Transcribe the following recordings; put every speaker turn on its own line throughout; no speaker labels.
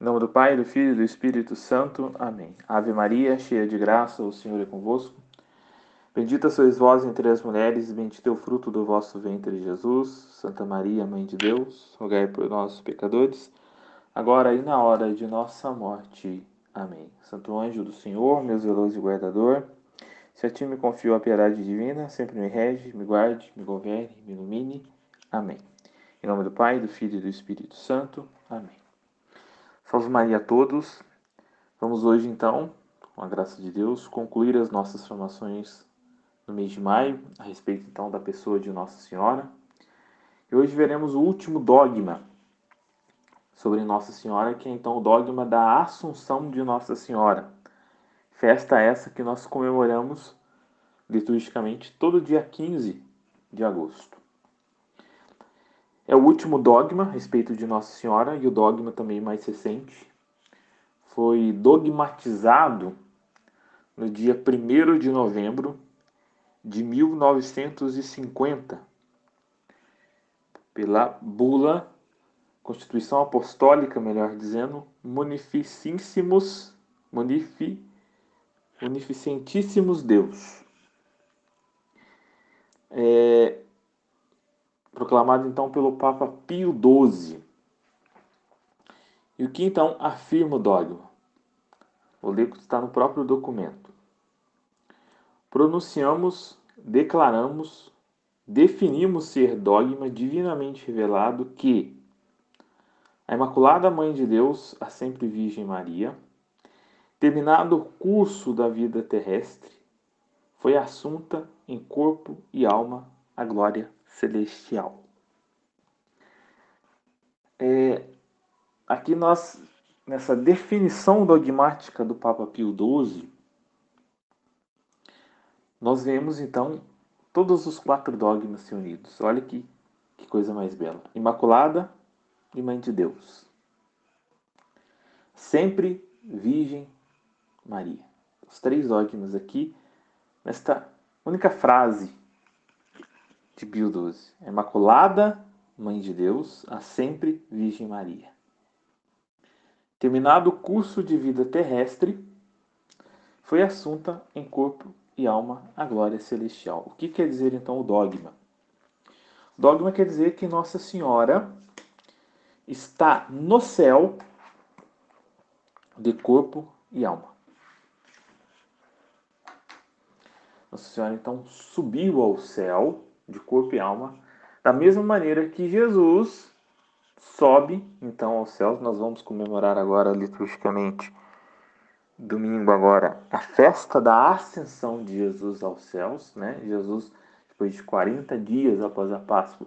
Em nome do Pai, do Filho e do Espírito Santo. Amém. Ave Maria, cheia de graça, o Senhor é convosco. Bendita sois vós entre as mulheres, e bendito é o fruto do vosso ventre, Jesus. Santa Maria, Mãe de Deus, rogai por nós, pecadores, agora e na hora de nossa morte. Amém. Santo anjo do Senhor, meu zeloso guardador, se a ti me confio a piedade divina, sempre me rege, me guarde, me governe, me ilumine. Amém. Em nome do Pai, do Filho e do Espírito Santo. Amém. Salve Maria a todos. Vamos hoje então, com a graça de Deus, concluir as nossas formações no mês de maio, a respeito então da pessoa de Nossa Senhora. E hoje veremos o último dogma sobre Nossa Senhora, que é então o dogma da Assunção de Nossa Senhora. Festa essa que nós comemoramos liturgicamente todo dia 15 de agosto. É o último dogma a respeito de Nossa Senhora e o dogma também mais recente. Foi dogmatizado no dia 1 de novembro de 1950 pela bula Constituição Apostólica, melhor dizendo, Munificíssimos, Munifi, Munificentíssimos Deus. É, proclamado então pelo Papa Pio XII. E o que então afirma o dogma? O ler está no próprio documento. Pronunciamos, declaramos, definimos ser dogma divinamente revelado que a Imaculada Mãe de Deus, a sempre Virgem Maria, terminado o curso da vida terrestre, foi assunta em corpo e alma à glória celestial. É, aqui nós, nessa definição dogmática do Papa Pio XII, nós vemos então todos os quatro dogmas se unidos. Olha que, que coisa mais bela. Imaculada e Mãe de Deus. Sempre Virgem Maria. Os três dogmas aqui, nesta única frase de Pio XII. Imaculada Mãe de Deus, a sempre Virgem Maria. Terminado o curso de vida terrestre, foi assunta em corpo e alma à glória celestial. O que quer dizer então o dogma? Dogma quer dizer que Nossa Senhora está no céu de corpo e alma. Nossa Senhora então subiu ao céu de corpo e alma, da mesma maneira que Jesus sobe então aos céus. Nós vamos comemorar agora liturgicamente, domingo agora, a festa da ascensão de Jesus aos céus, né? Jesus, depois de 40 dias após a Páscoa,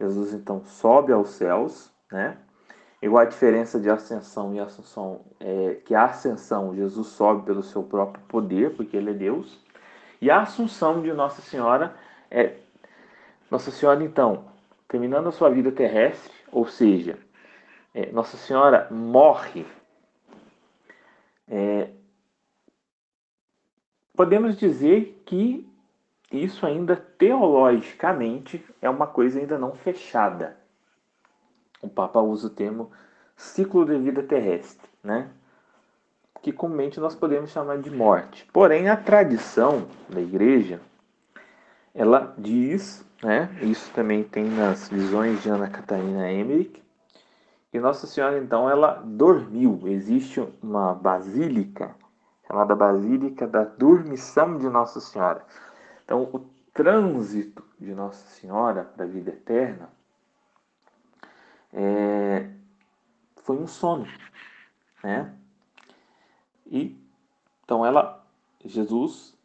Jesus então sobe aos céus, né? Igual a diferença de ascensão e ascensão é que a ascensão Jesus sobe pelo seu próprio poder, porque ele é Deus, e a assunção de Nossa Senhora é nossa Senhora, então, terminando a sua vida terrestre, ou seja, é, Nossa Senhora morre. É, podemos dizer que isso ainda teologicamente é uma coisa ainda não fechada. O Papa usa o termo ciclo de vida terrestre, né? que comumente nós podemos chamar de morte. Porém, a tradição da igreja, ela diz né? Isso também tem nas visões de Ana Catarina Emmerich. E Nossa Senhora, então, ela dormiu. Existe uma basílica chamada Basílica da Dormição de Nossa Senhora. Então, o trânsito de Nossa Senhora para a vida eterna é, foi um sono, né? E então ela, Jesus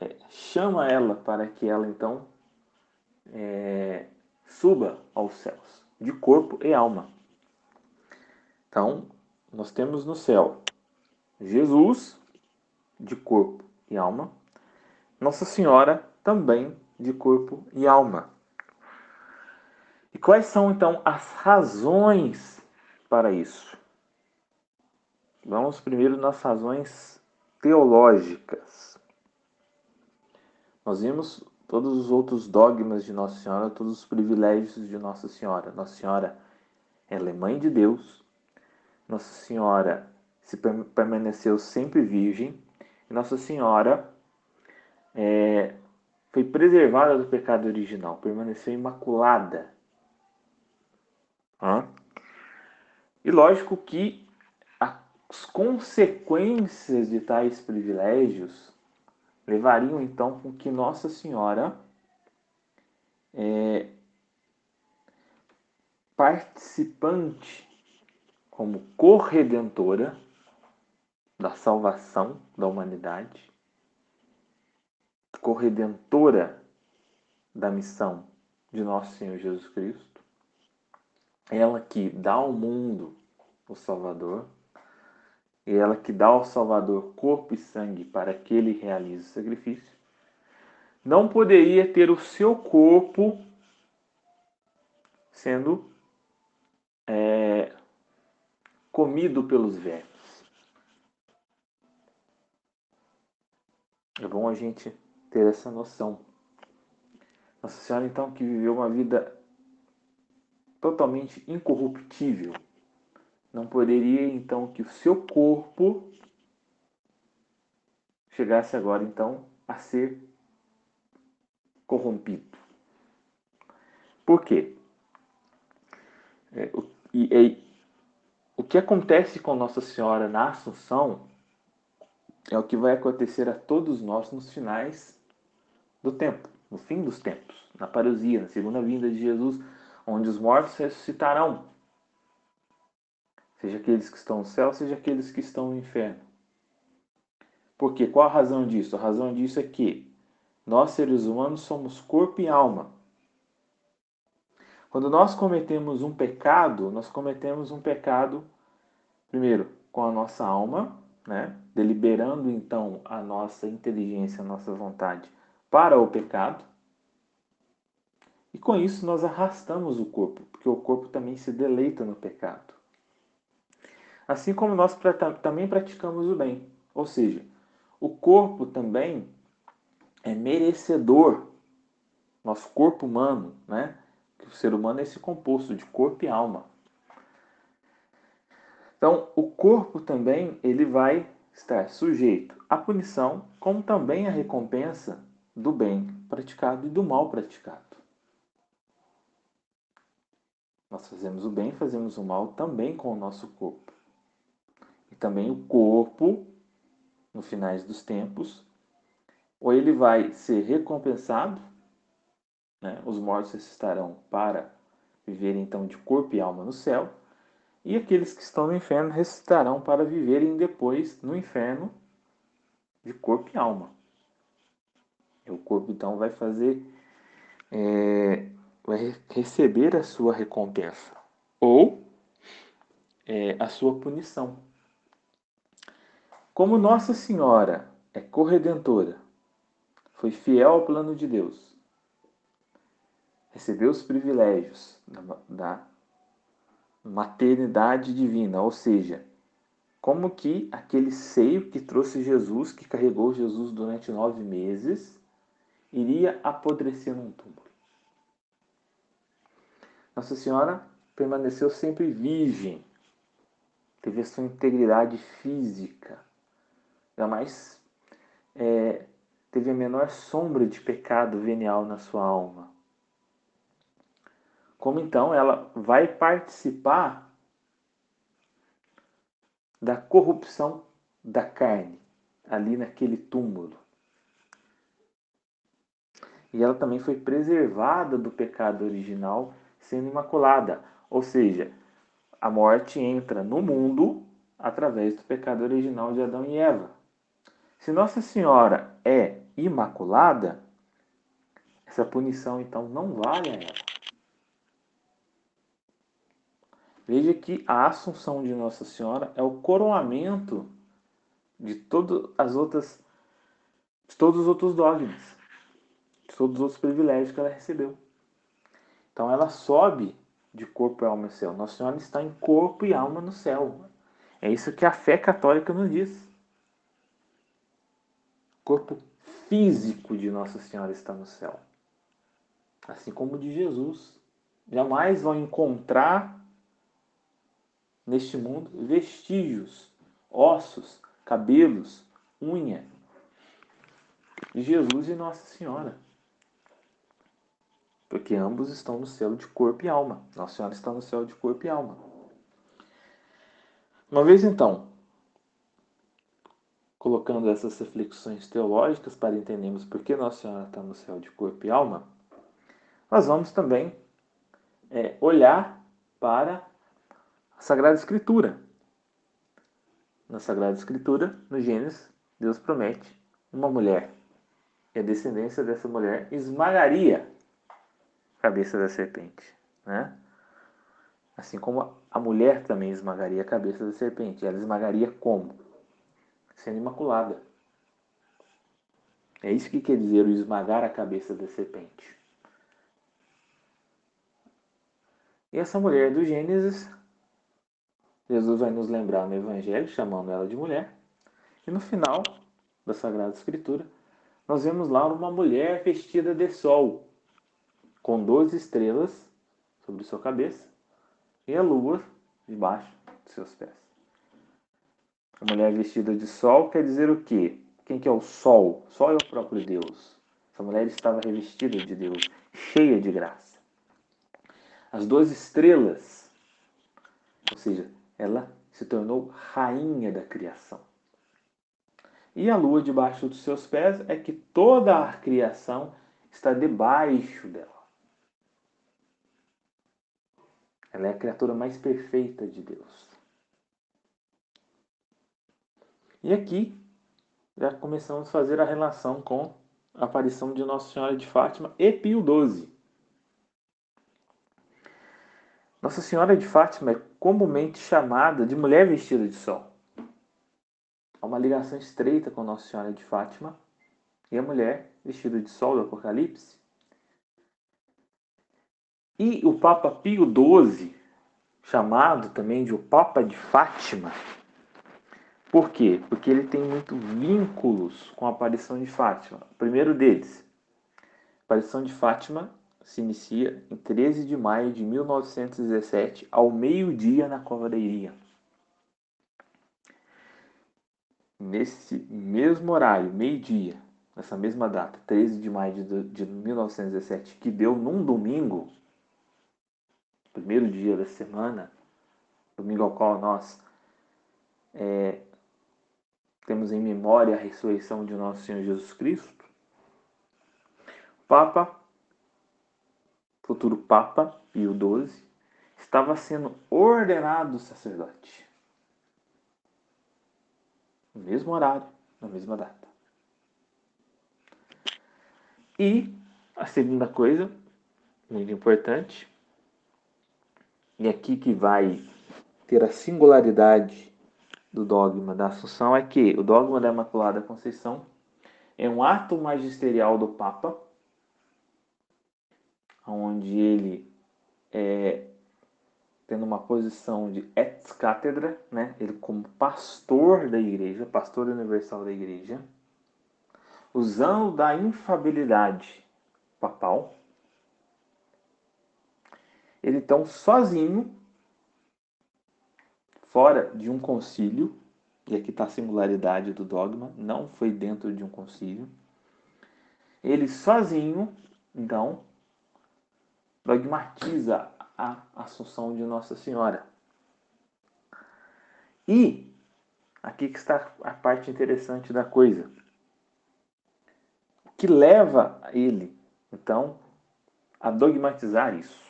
é, chama ela para que ela então é, suba aos céus, de corpo e alma. Então, nós temos no céu Jesus, de corpo e alma, Nossa Senhora, também de corpo e alma. E quais são então as razões para isso? Vamos primeiro nas razões teológicas. Nós vimos todos os outros dogmas de Nossa Senhora, todos os privilégios de Nossa Senhora. Nossa Senhora, ela é mãe de Deus, Nossa Senhora se permaneceu sempre virgem, Nossa Senhora é, foi preservada do pecado original, permaneceu imaculada. Hã? E lógico que as consequências de tais privilégios levariam então com que Nossa Senhora é, participante como corredentora da salvação da humanidade, corredentora da missão de nosso Senhor Jesus Cristo, ela que dá ao mundo o Salvador, e ela que dá ao Salvador corpo e sangue para que ele realize o sacrifício, não poderia ter o seu corpo sendo é, comido pelos vermes. É bom a gente ter essa noção. Nossa Senhora, então, que viveu uma vida totalmente incorruptível, não poderia, então, que o seu corpo chegasse agora, então, a ser corrompido. Por quê? É, o, e, e, o que acontece com Nossa Senhora na Assunção é o que vai acontecer a todos nós nos finais do tempo, no fim dos tempos, na parousia, na segunda vinda de Jesus, onde os mortos ressuscitarão. Seja aqueles que estão no céu, seja aqueles que estão no inferno. Por quê? Qual a razão disso? A razão disso é que nós, seres humanos, somos corpo e alma. Quando nós cometemos um pecado, nós cometemos um pecado, primeiro, com a nossa alma, né? deliberando então a nossa inteligência, a nossa vontade para o pecado. E com isso nós arrastamos o corpo, porque o corpo também se deleita no pecado. Assim como nós também praticamos o bem. Ou seja, o corpo também é merecedor, nosso corpo humano, né? O ser humano é esse composto de corpo e alma. Então, o corpo também ele vai estar sujeito à punição, como também à recompensa do bem praticado e do mal praticado. Nós fazemos o bem, fazemos o mal também com o nosso corpo. Também o corpo, no finais dos tempos, ou ele vai ser recompensado, né? os mortos estarão para viver então de corpo e alma no céu, e aqueles que estão no inferno ressuscitarão para viverem depois no inferno de corpo e alma. E o corpo então vai fazer, é, vai receber a sua recompensa ou é, a sua punição. Como Nossa Senhora é corredentora, foi fiel ao plano de Deus, recebeu os privilégios da, da maternidade divina, ou seja, como que aquele seio que trouxe Jesus, que carregou Jesus durante nove meses, iria apodrecer num túmulo. Nossa Senhora permaneceu sempre virgem, teve a sua integridade física, jamais é, teve a menor sombra de pecado venial na sua alma como então ela vai participar da corrupção da carne ali naquele túmulo. E ela também foi preservada do pecado original, sendo imaculada. Ou seja, a morte entra no mundo através do pecado original de Adão e Eva. Se Nossa Senhora é imaculada, essa punição então não vale a ela. Veja que a Assunção de Nossa Senhora é o coroamento de todas as outras, de todos os outros dogmas, de todos os outros privilégios que ela recebeu. Então ela sobe de corpo e alma no céu. Nossa Senhora está em corpo e alma no céu. É isso que a fé católica nos diz. Corpo físico de Nossa Senhora está no céu. Assim como o de Jesus. Jamais vão encontrar neste mundo vestígios, ossos, cabelos, unha de Jesus e Nossa Senhora. Porque ambos estão no céu de corpo e alma. Nossa Senhora está no céu de corpo e alma. Uma vez então, colocando essas reflexões teológicas para entendermos por que Nossa Senhora está no céu de corpo e alma, nós vamos também é, olhar para a Sagrada Escritura. Na Sagrada Escritura, no Gênesis, Deus promete uma mulher. E a descendência dessa mulher esmagaria a cabeça da serpente. Né? Assim como a mulher também esmagaria a cabeça da serpente. Ela esmagaria como? Sendo imaculada. É isso que quer dizer o esmagar a cabeça da serpente. E essa mulher do Gênesis, Jesus vai nos lembrar no Evangelho, chamando ela de mulher. E no final da Sagrada Escritura, nós vemos lá uma mulher vestida de sol, com 12 estrelas sobre sua cabeça e a lua debaixo de seus pés. A mulher vestida de sol quer dizer o quê? Quem que é o sol? Sol é o próprio Deus. Essa mulher estava revestida de Deus, cheia de graça as duas estrelas. Ou seja, ela se tornou rainha da criação. E a lua debaixo dos seus pés é que toda a criação está debaixo dela. Ela é a criatura mais perfeita de Deus. E aqui já começamos a fazer a relação com a aparição de Nossa Senhora de Fátima e Pio XII. Nossa Senhora de Fátima é comumente chamada de mulher vestida de sol. Há uma ligação estreita com Nossa Senhora de Fátima e a mulher vestida de sol do Apocalipse. E o Papa Pio XII, chamado também de o Papa de Fátima, por quê? Porque ele tem muitos vínculos com a aparição de Fátima. O primeiro deles, a aparição de Fátima se inicia em 13 de maio de 1917, ao meio-dia na Cova da Iria. Nesse mesmo horário, meio-dia, nessa mesma data, 13 de maio de 1917, que deu num domingo, primeiro dia da semana, domingo ao qual nós é, temos em memória a ressurreição de nosso Senhor Jesus Cristo, Papa futuro Papa Pio XII, estava sendo ordenado sacerdote. No mesmo horário, na mesma data. E a segunda coisa, muito importante, e aqui que vai ter a singularidade do dogma da Assunção, é que o dogma da Imaculada Conceição é um ato magisterial do Papa onde ele é tendo uma posição de ex-cátedra, né? ele como pastor da igreja, pastor universal da igreja, usando da infabilidade papal, ele então sozinho, fora de um concílio, e aqui está a singularidade do dogma, não foi dentro de um concílio, ele sozinho, então, dogmatiza a Assunção de Nossa Senhora. E aqui que está a parte interessante da coisa. O que leva ele, então, a dogmatizar isso?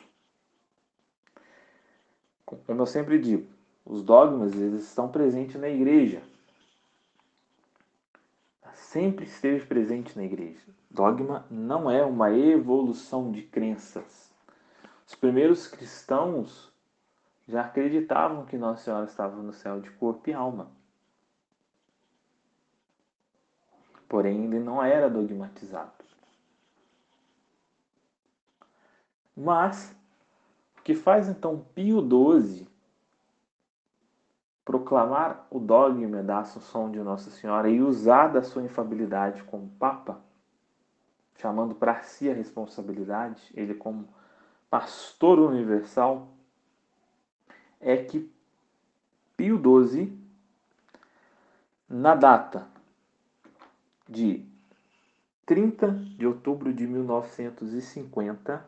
Como eu sempre digo, os dogmas eles estão presentes na igreja. Sempre esteve presente na igreja. Dogma não é uma evolução de crenças os primeiros cristãos já acreditavam que Nossa Senhora estava no céu de corpo e alma. Porém, ele não era dogmatizado. Mas, o que faz então Pio XII proclamar o dogma da Assunção de Nossa Senhora e usar da sua infabilidade como Papa, chamando para si a responsabilidade, ele como pastor universal, é que Pio XII, na data de 30 de outubro de 1950,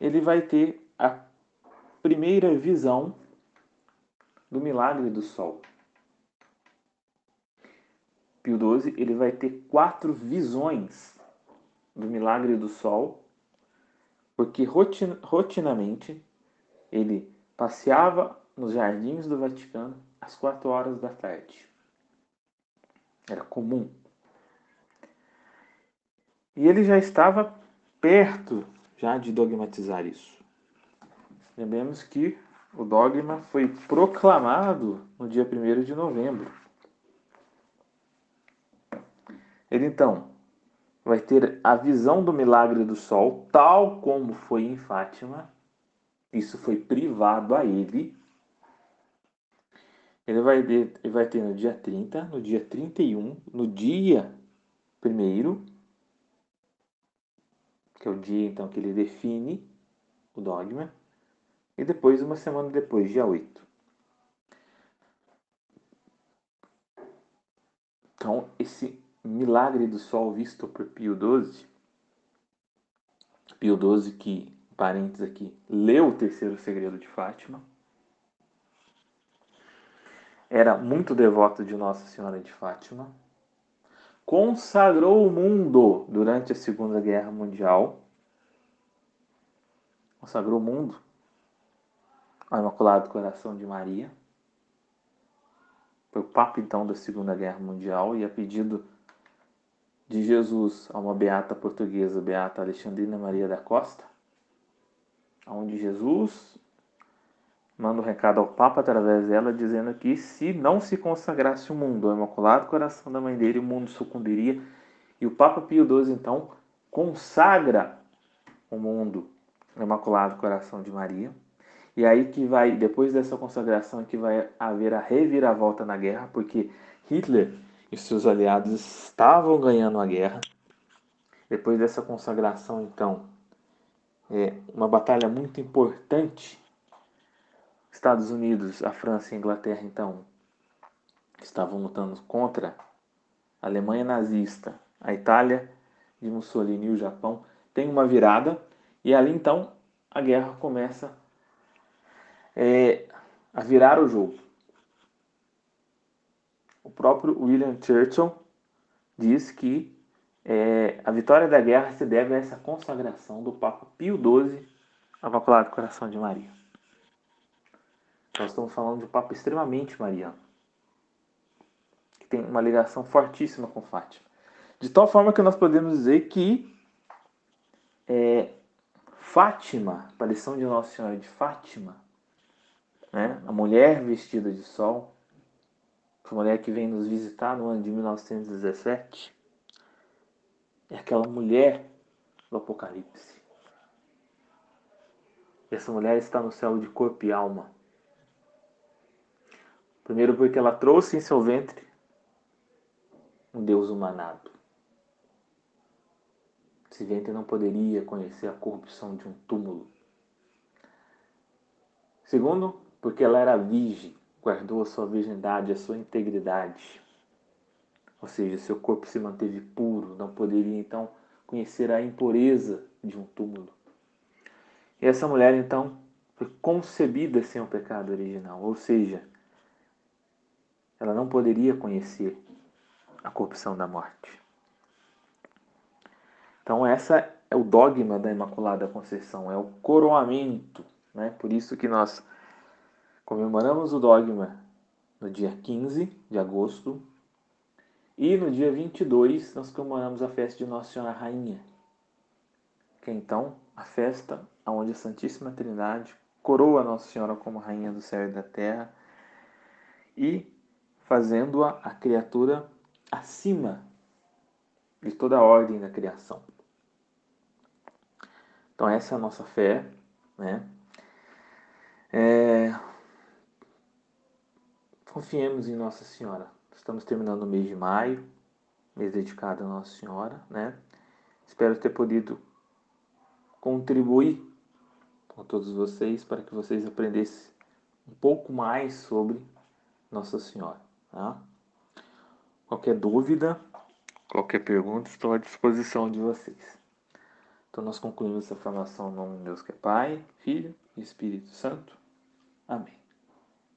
ele vai ter a primeira visão do milagre do sol. Pio XII ele vai ter quatro visões do milagre do sol, porque rotin rotinamente ele passeava nos jardins do Vaticano às quatro horas da tarde. Era comum. E ele já estava perto já de dogmatizar isso. Lembremos que o dogma foi proclamado no dia 1 de novembro. Ele então vai ter a visão do milagre do sol, tal como foi em Fátima. Isso foi privado a ele. Ele vai ter, ele vai ter no dia 30, no dia 31, no dia 1 que é o dia então que ele define o dogma, e depois, uma semana depois, dia 8. Então, esse milagre do sol visto por Pio XII, Pio XII que, parênteses aqui, leu o terceiro segredo de Fátima, era muito devoto de Nossa Senhora de Fátima, consagrou o mundo durante a Segunda Guerra Mundial, consagrou o mundo ao Imaculado Coração de Maria, foi o Papa então da Segunda Guerra Mundial e a pedido de Jesus a uma beata portuguesa, beata Alexandrina Maria da Costa, onde Jesus manda um recado ao Papa através dela, dizendo que se não se consagrasse o mundo ao Imaculado Coração da Mãe dele, o mundo sucumbiria. E o Papa Pio XII, então, consagra o mundo ao Imaculado Coração de Maria. E aí que vai, depois dessa consagração, que vai haver a reviravolta na guerra, porque Hitler e seus aliados estavam ganhando a guerra. Depois dessa consagração, então, é uma batalha muito importante. Estados Unidos, a França e a Inglaterra, então, estavam lutando contra a Alemanha nazista, a Itália de Mussolini e o Japão. Tem uma virada e ali então a guerra começa é, a virar o jogo o próprio William Churchill diz que é, a vitória da guerra se deve a essa consagração do Papa Pio XII ao Imaculado Coração de Maria. Nós estamos falando de um Papa extremamente mariano, que tem uma ligação fortíssima com Fátima. De tal forma que nós podemos dizer que é, Fátima, a aparição de Nossa Senhora de Fátima, né, a mulher vestida de sol, essa mulher que vem nos visitar no ano de 1917 é aquela mulher do Apocalipse. Essa mulher está no céu de corpo e alma. Primeiro, porque ela trouxe em seu ventre um Deus humanado. Esse ventre não poderia conhecer a corrupção de um túmulo. Segundo, porque ela era virgem guardou a sua virgindade, a sua integridade. Ou seja, seu corpo se manteve puro, não poderia então conhecer a impureza de um túmulo. E essa mulher então foi concebida sem o pecado original, ou seja, ela não poderia conhecer a corrupção da morte. Então essa é o dogma da Imaculada Conceição, é o coroamento, né? Por isso que nós Comemoramos o dogma no dia 15 de agosto e no dia 22 nós comemoramos a festa de Nossa Senhora Rainha, que é então a festa onde a Santíssima Trindade coroa Nossa Senhora como Rainha do céu e da terra e fazendo-a a criatura acima de toda a ordem da criação. Então essa é a nossa fé, né? É, Confiemos em Nossa Senhora. Estamos terminando o mês de maio, mês dedicado a Nossa Senhora, né? Espero ter podido contribuir com todos vocês para que vocês aprendessem um pouco mais sobre Nossa Senhora. Tá? Qualquer dúvida, qualquer pergunta, estou à disposição de vocês. Então nós concluímos essa formação no nome de Deus que é Pai, Filho e Espírito Santo. Amém.